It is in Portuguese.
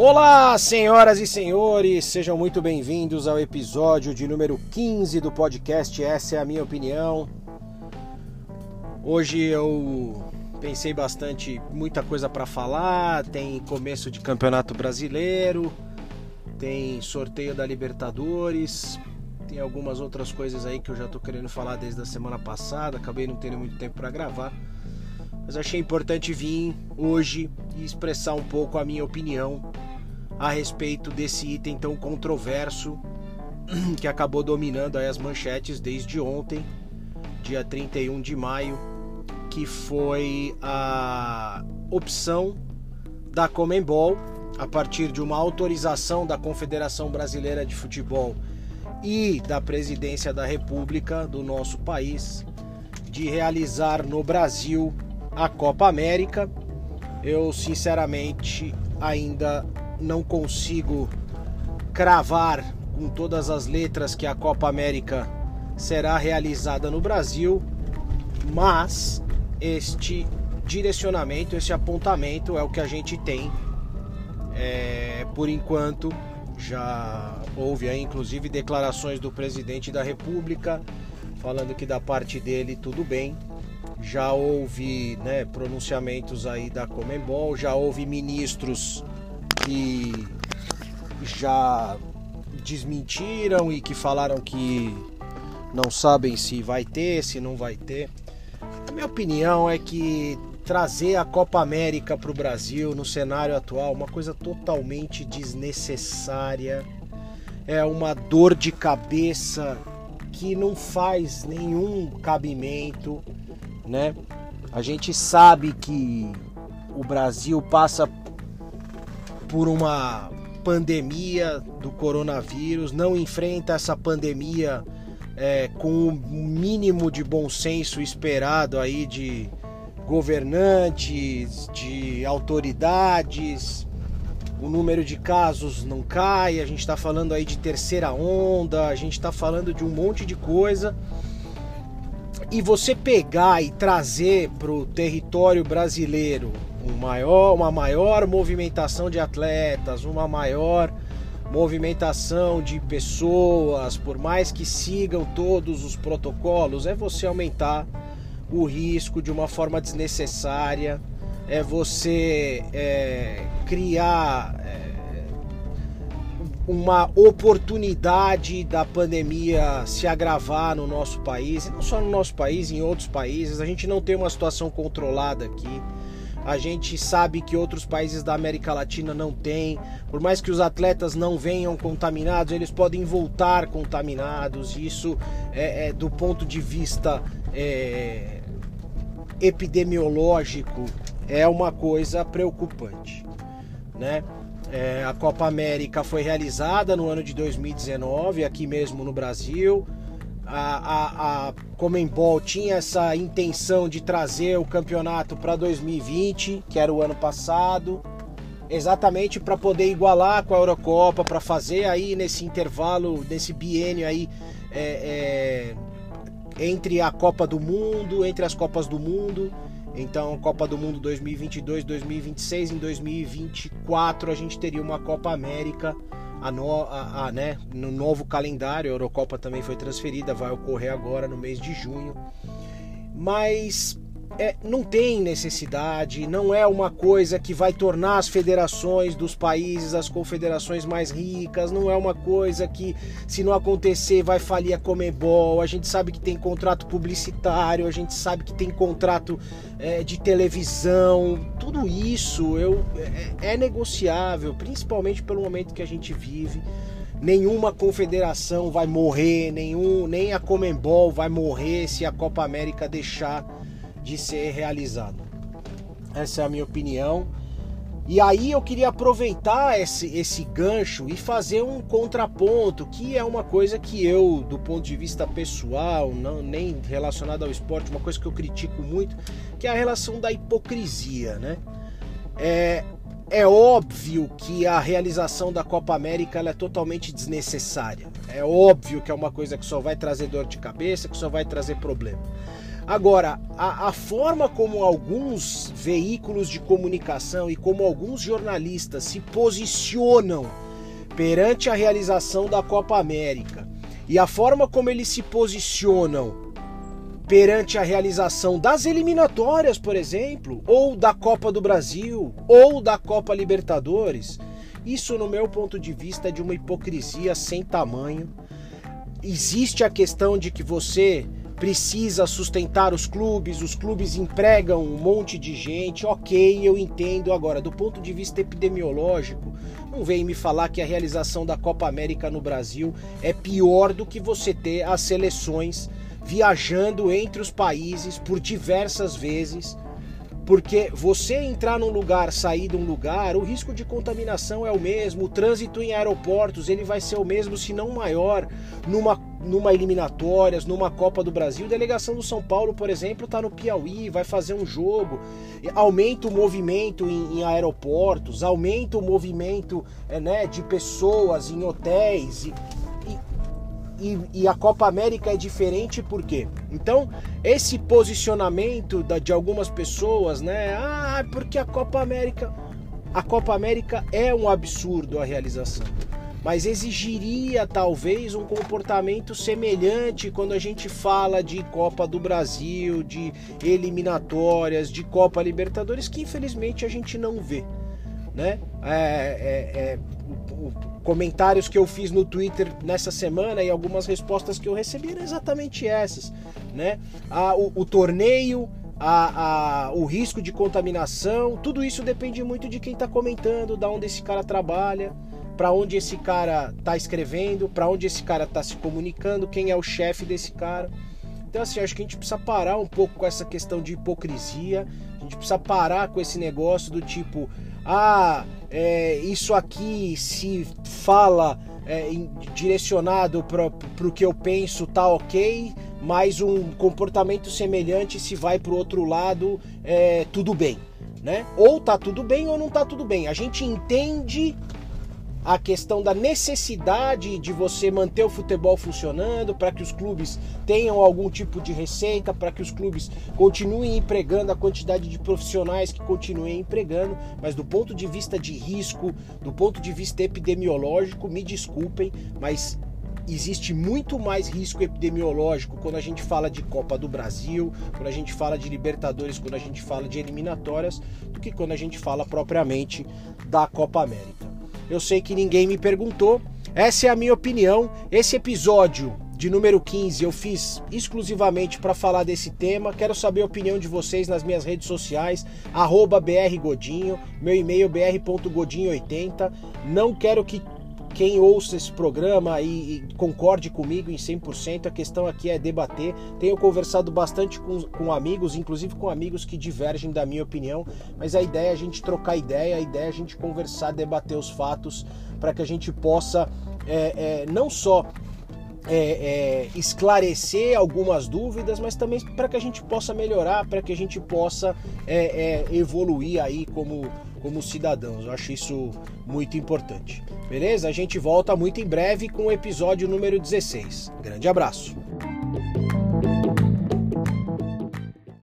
Olá, senhoras e senhores, sejam muito bem-vindos ao episódio de número 15 do podcast Essa é a minha opinião. Hoje eu pensei bastante, muita coisa para falar, tem começo de Campeonato Brasileiro, tem sorteio da Libertadores, tem algumas outras coisas aí que eu já tô querendo falar desde a semana passada, acabei não tendo muito tempo para gravar. Mas achei importante vir hoje e expressar um pouco a minha opinião a respeito desse item tão controverso que acabou dominando as manchetes desde ontem, dia 31 de maio, que foi a opção da Comembol a partir de uma autorização da Confederação Brasileira de Futebol e da Presidência da República do nosso país de realizar no Brasil a Copa América. Eu sinceramente ainda não consigo cravar com todas as letras que a Copa América será realizada no Brasil, mas este direcionamento, esse apontamento é o que a gente tem é, por enquanto. Já houve aí, inclusive, declarações do presidente da República falando que da parte dele tudo bem. Já houve né, pronunciamentos aí da Comembol, já houve ministros que já desmentiram e que falaram que não sabem se vai ter, se não vai ter. A minha opinião é que trazer a Copa América para o Brasil no cenário atual, uma coisa totalmente desnecessária, é uma dor de cabeça que não faz nenhum cabimento, né? A gente sabe que o Brasil passa por uma pandemia do coronavírus, não enfrenta essa pandemia é, com o mínimo de bom senso esperado aí de governantes, de autoridades, o número de casos não cai, a gente está falando aí de terceira onda, a gente está falando de um monte de coisa. E você pegar e trazer para o território brasileiro um maior, uma maior movimentação de atletas, uma maior movimentação de pessoas, por mais que sigam todos os protocolos, é você aumentar o risco de uma forma desnecessária, é você é, criar é, uma oportunidade da pandemia se agravar no nosso país, e não só no nosso país, em outros países. A gente não tem uma situação controlada aqui. A gente sabe que outros países da América Latina não têm. Por mais que os atletas não venham contaminados, eles podem voltar contaminados. Isso é, é do ponto de vista é, epidemiológico é uma coisa preocupante, né? É, a Copa América foi realizada no ano de 2019 aqui mesmo no Brasil. A, a, a Comembol tinha essa intenção de trazer o campeonato para 2020, que era o ano passado, exatamente para poder igualar com a Eurocopa, para fazer aí nesse intervalo, nesse biênio aí é, é, entre a Copa do Mundo, entre as Copas do Mundo. Então, Copa do Mundo 2022, 2026, em 2024 a gente teria uma Copa América a no, a, a, né, no novo calendário. A Eurocopa também foi transferida, vai ocorrer agora no mês de junho. Mas é, não tem necessidade, não é uma coisa que vai tornar as federações dos países as confederações mais ricas, não é uma coisa que, se não acontecer, vai falir a Comebol. A gente sabe que tem contrato publicitário, a gente sabe que tem contrato é, de televisão, tudo isso eu, é, é negociável, principalmente pelo momento que a gente vive nenhuma confederação vai morrer, nenhum, nem a Comembol vai morrer se a Copa América deixar de ser realizado. Essa é a minha opinião. E aí eu queria aproveitar esse, esse gancho e fazer um contraponto, que é uma coisa que eu, do ponto de vista pessoal, não nem relacionado ao esporte, uma coisa que eu critico muito, que é a relação da hipocrisia, né? É, é óbvio que a realização da Copa América é totalmente desnecessária. É óbvio que é uma coisa que só vai trazer dor de cabeça, que só vai trazer problema. Agora, a, a, forma como alguns veículos de comunicação e como alguns jornalistas se posicionam perante a realização da Copa América e a forma como eles se posicionam perante a realização das eliminatórias, por exemplo, ou da Copa do Brasil, ou da Copa Libertadores, isso, no meu ponto de vista, é de uma hipocrisia sem tamanho. Existe a questão de que você precisa sustentar os clubes, os clubes empregam um monte de gente, ok, eu entendo. Agora, do ponto de vista epidemiológico, não vem me falar que a realização da Copa América no Brasil é pior do que você ter as seleções viajando entre os países por diversas vezes porque você entrar num lugar, sair de um lugar, o risco de contaminação é o mesmo, o trânsito em aeroportos ele vai ser o mesmo, se não maior, numa, numa eliminatórias, numa Copa do Brasil. Delegação do São Paulo, por exemplo, está no Piauí, vai fazer um jogo, aumenta o movimento em, em aeroportos, aumenta o movimento é, né, de pessoas em hotéis. E, e, e, a Copa América é diferente por quê? Então, esse posicionamento da, de algumas pessoas, né? Ah, porque a Copa América. A Copa América é um absurdo a realização. Mas exigiria talvez um comportamento semelhante quando a gente fala de Copa do Brasil, de eliminatórias, de Copa Libertadores, que infelizmente a gente não vê. Né? É, é, é, comentários que eu fiz no Twitter nessa semana e algumas respostas que eu recebi eram exatamente essas, né? O, o torneio, a, a, o risco de contaminação, tudo isso depende muito de quem está comentando, da onde esse cara trabalha, para onde esse cara está escrevendo, para onde esse cara está se comunicando, quem é o chefe desse cara. Então, assim, acho que a gente precisa parar um pouco com essa questão de hipocrisia, a gente precisa parar com esse negócio do tipo, ah, é, isso aqui se fala é, direcionado para o que eu penso, tá ok, mas um comportamento semelhante se vai para o outro lado, é, tudo bem. Né? Ou tá tudo bem ou não tá tudo bem. A gente entende a questão da necessidade de você manter o futebol funcionando, para que os clubes tenham algum tipo de receita, para que os clubes continuem empregando a quantidade de profissionais que continuem empregando, mas do ponto de vista de risco, do ponto de vista epidemiológico, me desculpem, mas existe muito mais risco epidemiológico quando a gente fala de Copa do Brasil, quando a gente fala de Libertadores, quando a gente fala de eliminatórias, do que quando a gente fala propriamente da Copa América. Eu sei que ninguém me perguntou. Essa é a minha opinião. Esse episódio de número 15 eu fiz exclusivamente para falar desse tema. Quero saber a opinião de vocês nas minhas redes sociais, brgodinho, meu e-mail br.godinho80. Não quero que quem ouça esse programa e, e, concorde comigo em 100%, a questão aqui é debater. Tenho conversado bastante com, com amigos, inclusive com amigos que divergem da minha opinião, mas a ideia é a gente trocar ideia, a ideia é a gente conversar, debater os fatos, para que a gente possa é, é, não só é, é, esclarecer algumas dúvidas, mas também para que a gente possa melhorar, para que a gente possa é, é, evoluir aí como, como cidadãos. Eu acho isso muito importante. Beleza? A gente volta muito em breve com o episódio número 16. Grande abraço.